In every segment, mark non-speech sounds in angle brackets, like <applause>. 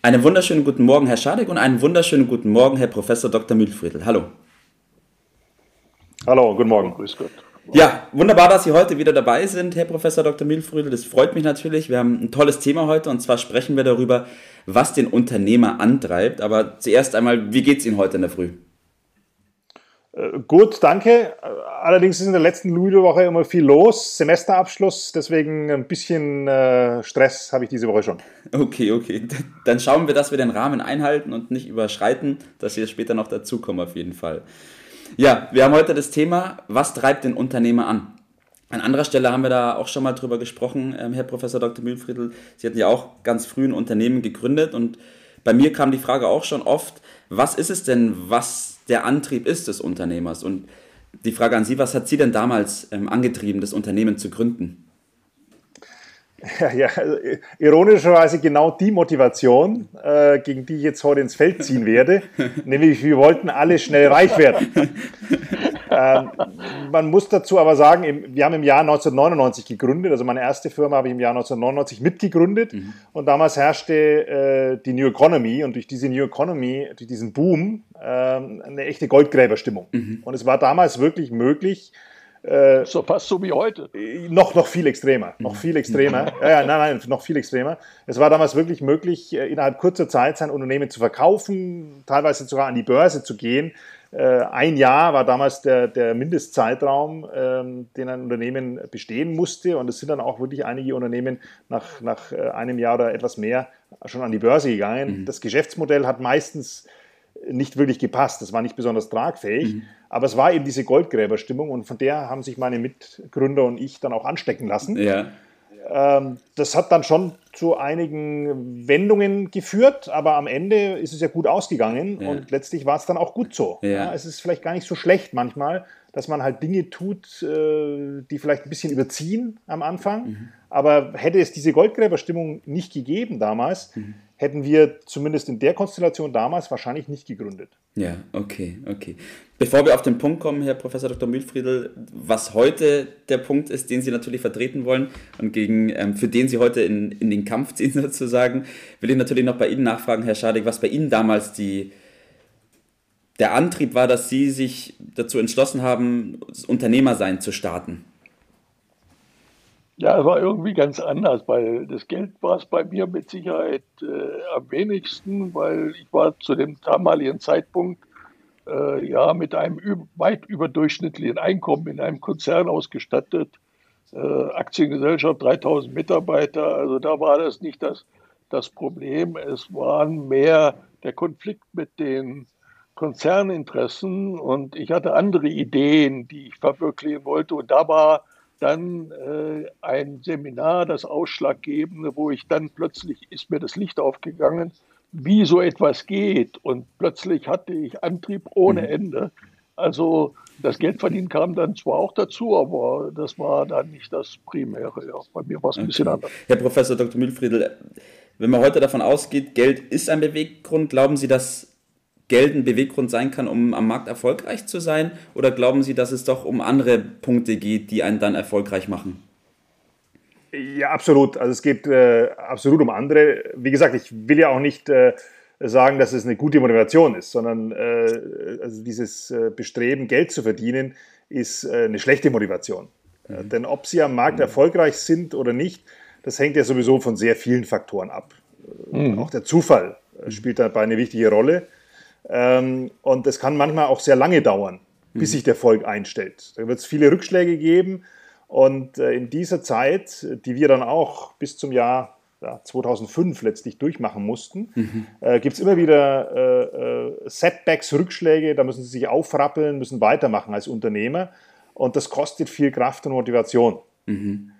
Einen wunderschönen guten Morgen, Herr Schadek, und einen wunderschönen guten Morgen, Herr Professor Dr. Mühlfriedl. Hallo. Hallo, guten Morgen. Grüß Gott. Ja, wunderbar, dass Sie heute wieder dabei sind, Herr Professor Dr. Mühlfriedl. Das freut mich natürlich. Wir haben ein tolles Thema heute und zwar sprechen wir darüber, was den Unternehmer antreibt. Aber zuerst einmal, wie geht es Ihnen heute in der Früh? Äh, gut, danke. Allerdings ist in der letzten Ludo-Woche immer viel los. Semesterabschluss, deswegen ein bisschen äh, Stress habe ich diese Woche schon. Okay, okay. Dann schauen wir, dass wir den Rahmen einhalten und nicht überschreiten, dass wir später noch dazukommen auf jeden Fall. Ja, wir haben heute das Thema, was treibt den Unternehmer an? An anderer Stelle haben wir da auch schon mal drüber gesprochen, ähm, Herr Professor Dr. Mühlfriedl. Sie hatten ja auch ganz früh ein Unternehmen gegründet und bei mir kam die Frage auch schon oft, was ist es denn, was der Antrieb ist des Unternehmers. Und die Frage an Sie, was hat Sie denn damals ähm, angetrieben, das Unternehmen zu gründen? Ja, ja also, ironischerweise genau die Motivation, äh, gegen die ich jetzt heute ins Feld ziehen werde, <laughs> nämlich wir wollten alle schnell reich werden. <laughs> ähm, man muss dazu aber sagen, im, wir haben im Jahr 1999 gegründet, also meine erste Firma habe ich im Jahr 1999 mitgegründet mhm. und damals herrschte äh, die New Economy und durch diese New Economy, durch diesen Boom, äh, eine echte Goldgräberstimmung. Mhm. Und es war damals wirklich möglich, äh, so fast so wie heute. Noch, noch viel extremer. Noch viel extremer. ja, ja, nein, nein, noch viel extremer. Es war damals wirklich möglich, äh, innerhalb kurzer Zeit sein Unternehmen zu verkaufen, teilweise sogar an die Börse zu gehen. Äh, ein Jahr war damals der, der Mindestzeitraum, ähm, den ein Unternehmen bestehen musste. Und es sind dann auch wirklich einige Unternehmen nach, nach äh, einem Jahr oder etwas mehr schon an die Börse gegangen. Mhm. Das Geschäftsmodell hat meistens nicht wirklich gepasst. Das war nicht besonders tragfähig. Mhm. Aber es war eben diese Goldgräberstimmung und von der haben sich meine Mitgründer und ich dann auch anstecken lassen. Ja. Ähm, das hat dann schon zu einigen Wendungen geführt, aber am Ende ist es ja gut ausgegangen ja. und letztlich war es dann auch gut so. Ja. Ja, es ist vielleicht gar nicht so schlecht manchmal, dass man halt Dinge tut, äh, die vielleicht ein bisschen überziehen am Anfang. Mhm. Aber hätte es diese Goldgräberstimmung nicht gegeben damals, mhm hätten wir zumindest in der Konstellation damals wahrscheinlich nicht gegründet. Ja, okay, okay. Bevor wir auf den Punkt kommen, Herr Professor Dr. Mühlfriedl, was heute der Punkt ist, den Sie natürlich vertreten wollen und gegen, ähm, für den Sie heute in, in den Kampf <laughs> ziehen sozusagen, will ich natürlich noch bei Ihnen nachfragen, Herr Schadig, was bei Ihnen damals die, der Antrieb war, dass Sie sich dazu entschlossen haben, das Unternehmersein zu starten. Ja, es war irgendwie ganz anders, weil das Geld war es bei mir mit Sicherheit äh, am wenigsten, weil ich war zu dem damaligen Zeitpunkt äh, ja mit einem weit überdurchschnittlichen Einkommen in einem Konzern ausgestattet. Äh, Aktiengesellschaft, 3000 Mitarbeiter, also da war das nicht das, das Problem. Es waren mehr der Konflikt mit den Konzerninteressen und ich hatte andere Ideen, die ich verwirklichen wollte und da war dann äh, ein Seminar, das Ausschlaggebende, wo ich dann plötzlich ist mir das Licht aufgegangen, wie so etwas geht. Und plötzlich hatte ich Antrieb ohne mhm. Ende. Also das Geldverdienen kam dann zwar auch dazu, aber das war dann nicht das Primäre. Ja. Bei mir war es ein okay. bisschen anders. Herr Professor Dr. Mühlfriedl, wenn man heute davon ausgeht, Geld ist ein Beweggrund, glauben Sie, dass Geld ein Beweggrund sein kann, um am Markt erfolgreich zu sein? Oder glauben Sie, dass es doch um andere Punkte geht, die einen dann erfolgreich machen? Ja, absolut. Also es geht äh, absolut um andere. Wie gesagt, ich will ja auch nicht äh, sagen, dass es eine gute Motivation ist, sondern äh, also dieses äh, Bestreben, Geld zu verdienen, ist äh, eine schlechte Motivation. Mhm. denn ob Sie am Markt mhm. erfolgreich sind oder nicht, das hängt ja sowieso von sehr vielen Faktoren ab. Mhm. Auch der Zufall spielt dabei eine wichtige Rolle. Ähm, und es kann manchmal auch sehr lange dauern, bis mhm. sich der Erfolg einstellt. Da wird es viele Rückschläge geben. Und äh, in dieser Zeit, die wir dann auch bis zum Jahr ja, 2005 letztlich durchmachen mussten, mhm. äh, gibt es immer wieder äh, äh, Setbacks, Rückschläge. Da müssen sie sich aufrappeln, müssen weitermachen als Unternehmer. Und das kostet viel Kraft und Motivation. Mhm.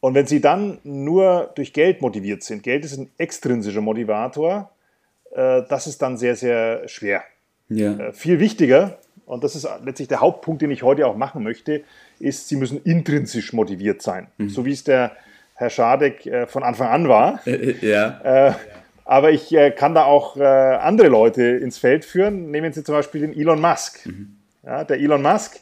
Und wenn sie dann nur durch Geld motiviert sind, Geld ist ein extrinsischer Motivator, das ist dann sehr, sehr schwer. Ja. Äh, viel wichtiger, und das ist letztlich der Hauptpunkt, den ich heute auch machen möchte, ist, sie müssen intrinsisch motiviert sein. Mhm. So wie es der Herr Schadek äh, von Anfang an war. ja. Äh, aber ich äh, kann da auch äh, andere Leute ins Feld führen. Nehmen Sie zum Beispiel den Elon Musk. Mhm. Ja, der Elon Musk,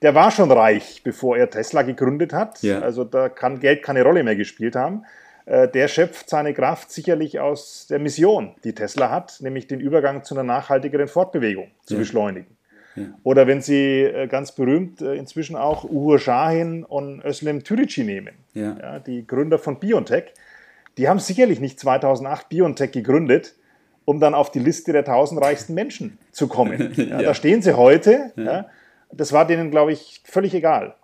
der war schon reich, bevor er Tesla gegründet hat. Ja. Also da kann Geld keine Rolle mehr gespielt haben. Äh, der schöpft seine Kraft sicherlich aus der Mission, die Tesla hat, nämlich den Übergang zu einer nachhaltigeren Fortbewegung zu Ja. beschleunigen. Oder wenn Sie äh, ganz berühmt äh, inzwischen auch Uğur Şahin und Özlem Türeci nehmen, Ja. die Gründer von BioNTech, die haben sicherlich nicht 2008 BioNTech gegründet, um dann auf die Liste der 1000 reichsten Menschen zu kommen. <laughs> Da stehen sie heute. Das war denen, glaube ich, völlig egal.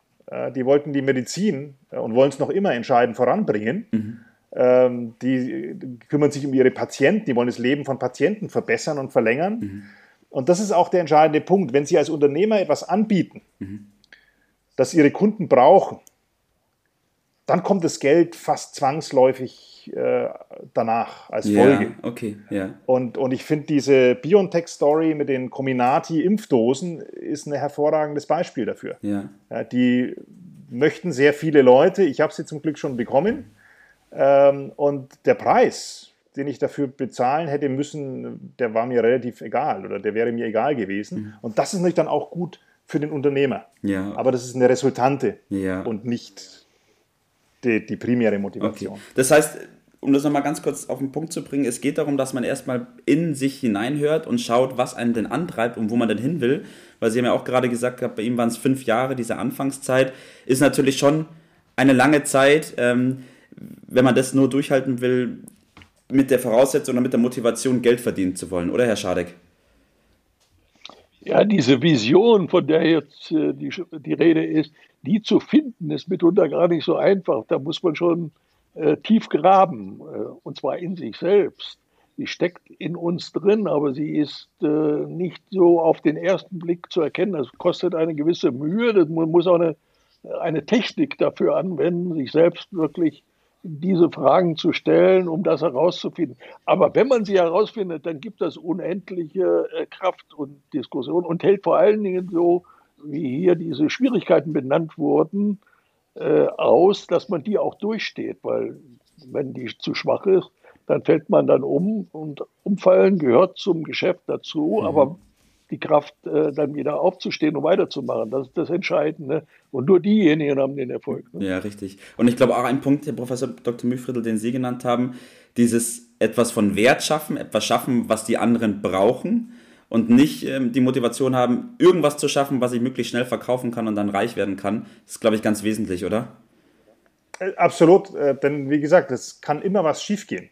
Die wollten die Medizin und wollen es noch immer entscheidend voranbringen. Ähm, Die kümmern sich um ihre Patienten, die wollen das Leben von Patienten verbessern und verlängern. Und das ist auch der entscheidende Punkt. Wenn Sie als Unternehmer etwas anbieten, das Ihre Kunden brauchen, dann kommt das Geld fast zwangsläufig äh, danach als Folge. Ja, okay, ja. Und, und ich finde, diese BioNTech-Story mit den Comirnaty-Impfdosen ist ein hervorragendes Beispiel dafür. Ja. Ja, die möchten sehr viele Leute. Ich habe sie zum Glück schon bekommen. Ähm, und der Preis, den ich dafür bezahlen hätte müssen, der war mir relativ egal oder der wäre mir egal gewesen. Und das ist natürlich dann auch gut für den Unternehmer. Ja. Aber das ist eine Resultante Ja. und nicht die, die primäre Okay. Motivation. Das heißt, um das nochmal ganz kurz auf den Punkt zu bringen, es geht darum, dass man erstmal in sich hineinhört und schaut, was einen denn antreibt und wo man denn hin will. Weil Sie haben ja auch gerade gesagt, bei ihm waren es fünf Jahre, diese Anfangszeit, ist natürlich schon eine lange Zeit, ähm, wenn man das nur durchhalten will, mit der Voraussetzung oder mit der Motivation Geld verdienen zu wollen, oder Herr Schadek? Ja, diese Vision, von der jetzt äh, die, die Rede ist, die zu finden, ist mitunter gar nicht so einfach. Da muss man schon äh, tief graben, äh, und zwar in sich selbst. Die steckt in uns drin, aber sie ist äh, nicht so auf den ersten Blick zu erkennen. Das kostet eine gewisse Mühe. Das, man muss auch eine, eine Technik dafür anwenden, sich selbst wirklich diese Fragen zu stellen, um das herauszufinden. Aber wenn man sie herausfindet, dann gibt das unendliche äh, Kraft und Diskussion und hält vor allen Dingen so, wie hier diese Schwierigkeiten benannt wurden, äh, aus, dass man die auch durchsteht, weil wenn die zu schwach ist, dann fällt man dann um und umfallen gehört zum Geschäft dazu, aber die Kraft, äh, dann wieder aufzustehen und weiterzumachen, das ist das Entscheidende. Und nur diejenigen haben den Erfolg. Ne? Ja, richtig. Und ich glaube auch ein Punkt, Herr Professor Dr. Mühlfriedl, den Sie genannt haben, dieses etwas von Wert schaffen, etwas schaffen, was die anderen brauchen und nicht ähm, die Motivation haben, irgendwas zu schaffen, was ich möglichst schnell verkaufen kann und dann reich werden kann. Das ist, glaube ich, ganz wesentlich, oder? Äh, Absolut, äh, denn wie gesagt, es kann immer was schiefgehen.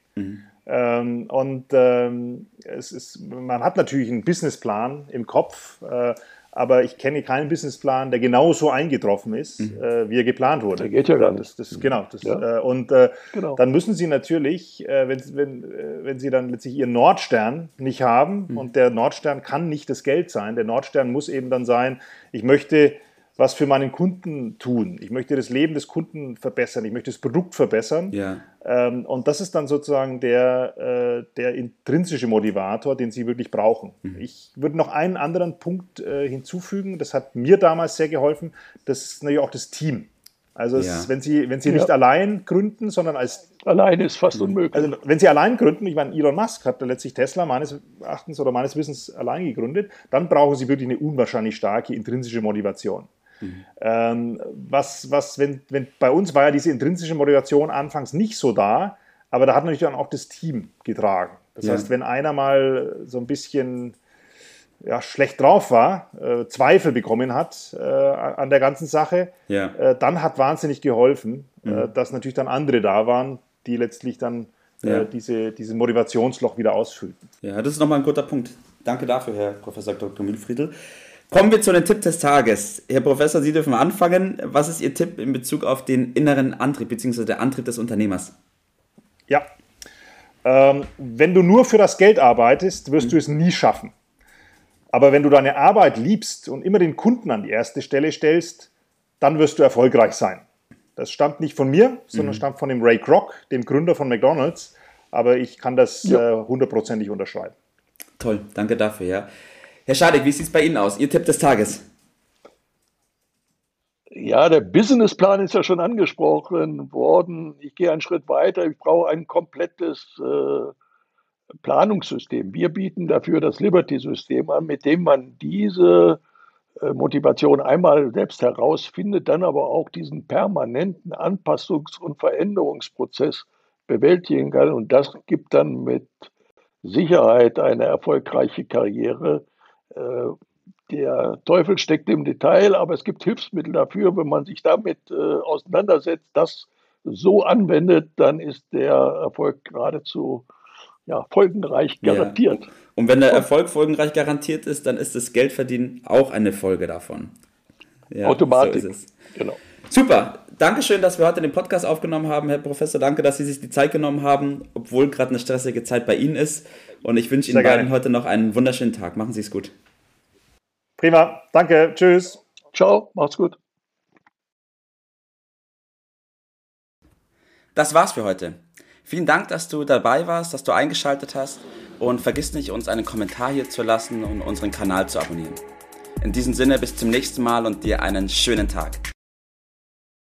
Ähm, und ähm, es ist, man hat natürlich einen Businessplan im Kopf, äh, aber ich kenne keinen Businessplan, der genauso eingetroffen ist, äh, wie er geplant wurde. Der geht ja gar nicht. Das, das, genau. Das, Ja. äh, und äh, Genau. dann müssen Sie natürlich, äh, wenn, wenn, äh, wenn Sie dann letztlich Ihren Nordstern nicht haben, und der Nordstern kann nicht das Geld sein, der Nordstern muss eben dann sein, ich möchte was für meinen Kunden tun. Ich möchte das Leben des Kunden verbessern, ich möchte das Produkt verbessern. Ja. Ähm, und das ist dann sozusagen der, äh, der intrinsische Motivator, den Sie wirklich brauchen. Ich würde noch einen anderen Punkt äh, hinzufügen, das hat mir damals sehr geholfen, das ist natürlich auch das Team. Also Ja. ist, wenn Sie, wenn Sie Ja. nicht allein gründen, sondern als Alleine ist fast unmöglich. also wenn Sie allein gründen, ich meine, Elon Musk hat letztlich Tesla meines Erachtens oder meines Wissens allein gegründet, dann brauchen Sie wirklich eine unwahrscheinlich starke intrinsische Motivation. Ähm, was, was, wenn, wenn, bei uns war ja diese intrinsische Motivation anfangs nicht so da, aber da hat natürlich dann auch das Team getragen. Das Ja. heißt, wenn einer mal so ein bisschen ja, schlecht drauf war, äh, Zweifel bekommen hat äh, an der ganzen Sache, Ja. äh, dann hat wahnsinnig geholfen, äh, dass natürlich dann andere da waren, die letztlich dann Ja. äh, diese, diesen Motivationsloch wieder ausfüllten. Ja, das ist nochmal ein guter Punkt. Danke dafür, Herr Professor Dr. Mühlfriedl. Kommen wir zu den Tipp des Tages. Herr Professor, Sie dürfen anfangen. Was ist Ihr Tipp in Bezug auf den inneren Antrieb bzw. der Antrieb des Unternehmers? Ja. Ähm, wenn du nur für das Geld arbeitest, wirst du es nie schaffen. Aber wenn du deine Arbeit liebst und immer den Kunden an die erste Stelle stellst, dann wirst du erfolgreich sein. Das stammt nicht von mir, sondern stammt von dem Ray Kroc, dem Gründer von McDonald's. aber ich kann das ja. hundertprozentig unterschreiben. Toll, danke dafür, ja. Herr Schadek, wie sieht es bei Ihnen aus? Ihr Tipp des Tages? Ja, der Businessplan ist ja schon angesprochen worden. Ich gehe einen Schritt weiter. Ich brauche ein komplettes äh, Planungssystem. Wir bieten dafür das Liberty-System an, mit dem man diese äh, Motivation einmal selbst herausfindet, dann aber auch diesen permanenten Anpassungs- und Veränderungsprozess bewältigen kann. Und das gibt dann mit Sicherheit eine erfolgreiche Karriere. Äh, der Teufel steckt im Detail, aber es gibt Hilfsmittel dafür. Wenn man sich damit äh, auseinandersetzt, das so anwendet, dann ist der Erfolg geradezu ja, folgenreich garantiert. Ja. Und wenn der Erfolg folgenreich garantiert ist, dann ist das Geldverdienen auch eine Folge davon. Ja, Automatisch. So genau. Super. Dankeschön, dass wir heute den Podcast aufgenommen haben, Herr Professor. Danke, dass Sie sich die Zeit genommen haben, obwohl gerade eine stressige Zeit bei Ihnen ist. Und ich wünsche Ihnen beiden heute noch einen wunderschönen Tag. Machen Sie es gut. Prima. Danke. Tschüss. Ciao. Macht's gut. Das war's für heute. Vielen Dank, dass du dabei warst, dass du eingeschaltet hast und vergiss nicht, uns einen Kommentar hier zu lassen und unseren Kanal zu abonnieren. In diesem Sinne, bis zum nächsten Mal und dir einen schönen Tag.